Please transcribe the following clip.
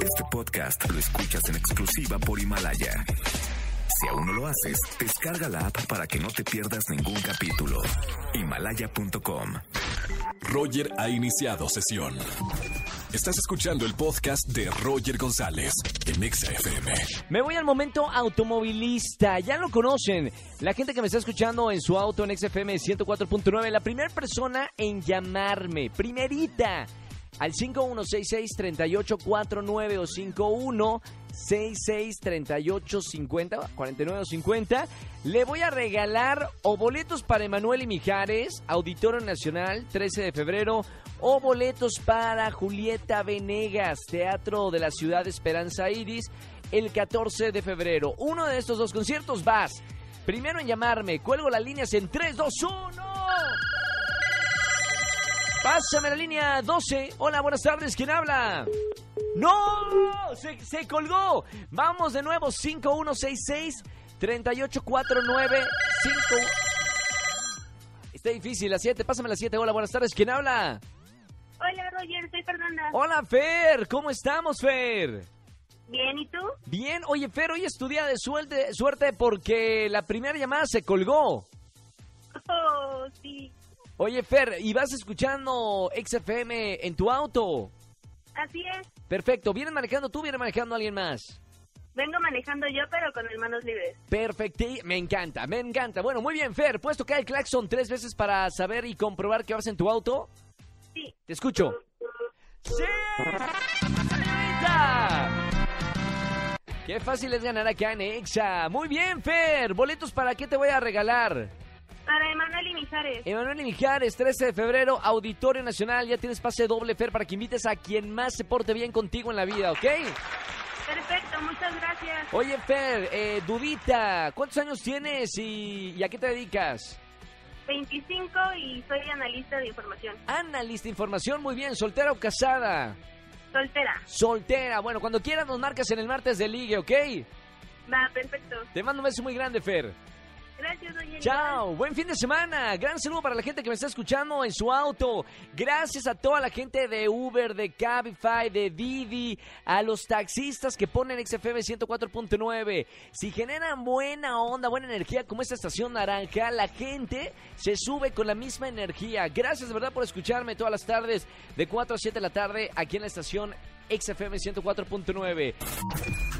Este podcast lo escuchas en exclusiva por Himalaya. Si aún no lo haces, descarga la app para que no te pierdas ningún capítulo. Himalaya.com. Roger ha iniciado sesión. Estás escuchando el podcast de Roger González en Exa FM. Me voy al momento automovilista. Ya lo conocen. La gente que me está escuchando en su auto en XFM 104.9, la primera persona en llamarme, primerita, al 5166-3849 o 5166-3850, 49 o 50, le voy a regalar o boletos para Emanuel y Mijares, Auditorio Nacional, 13 de febrero, o boletos para Julieta Venegas, Teatro de la Ciudad de Esperanza Iris, el 14 de febrero. Uno de estos dos conciertos vas. Primero en llamarme, cuelgo las líneas en 3, 2, 1. Pásame la línea 12. Hola, buenas tardes. ¿Quién habla? ¡No! Se, se colgó. Vamos de nuevo. 5166 3849 5 Está difícil. La 7. Pásame la 7. Hola, buenas tardes. ¿Quién habla? Hola Roger, soy Fernanda. Hola, Fer. ¿Cómo estamos, Fer? Bien, ¿y tú? Bien. Oye, Fer, hoy es tu día de suerte, suerte porque la primera llamada se colgó. Oh, sí. Oye, Fer, ¿y vas escuchando XFM en tu auto? Así es. Perfecto. ¿Vienes manejando tú o vienes manejando alguien más? Vengo manejando yo, pero con el manos libres. Perfecto. Me encanta, me encanta. Bueno, muy bien, Fer. ¿Puedes tocar el claxon tres veces para saber y comprobar que vas en tu auto? Sí. Te escucho. ¡Sí! ¡Señorita! Qué fácil es ganar acá en Exa. Muy bien, Fer. ¿Boletos para qué te voy a regalar? Para Emanuel y Mijares. Emanuel y Mijares, 13 de febrero, Auditorio Nacional. Ya tienes pase doble, Fer, para que invites a quien más se porte bien contigo en la vida, ¿ok? Perfecto, muchas gracias. Oye, Fer, eh, Dudita, ¿cuántos años tienes y, y a qué te dedicas? 25 y soy analista de información. Analista de información, muy bien. ¿Soltera o casada? Soltera. Soltera. Bueno, cuando quieras nos marcas en el martes de ligue, ¿ok? Va, perfecto. Te mando un beso muy grande, Fer. Gracias, Roger. Chao, buen fin de semana. Gran saludo para la gente que me está escuchando en su auto. Gracias a toda la gente de Uber, de Cabify, de Didi, a los taxistas que ponen XFM 104.9. Si generan buena onda, buena energía como esta estación naranja, la gente se sube con la misma energía. Gracias de verdad por escucharme todas las tardes de 4 a 7 de la tarde aquí en la estación XFM 104.9.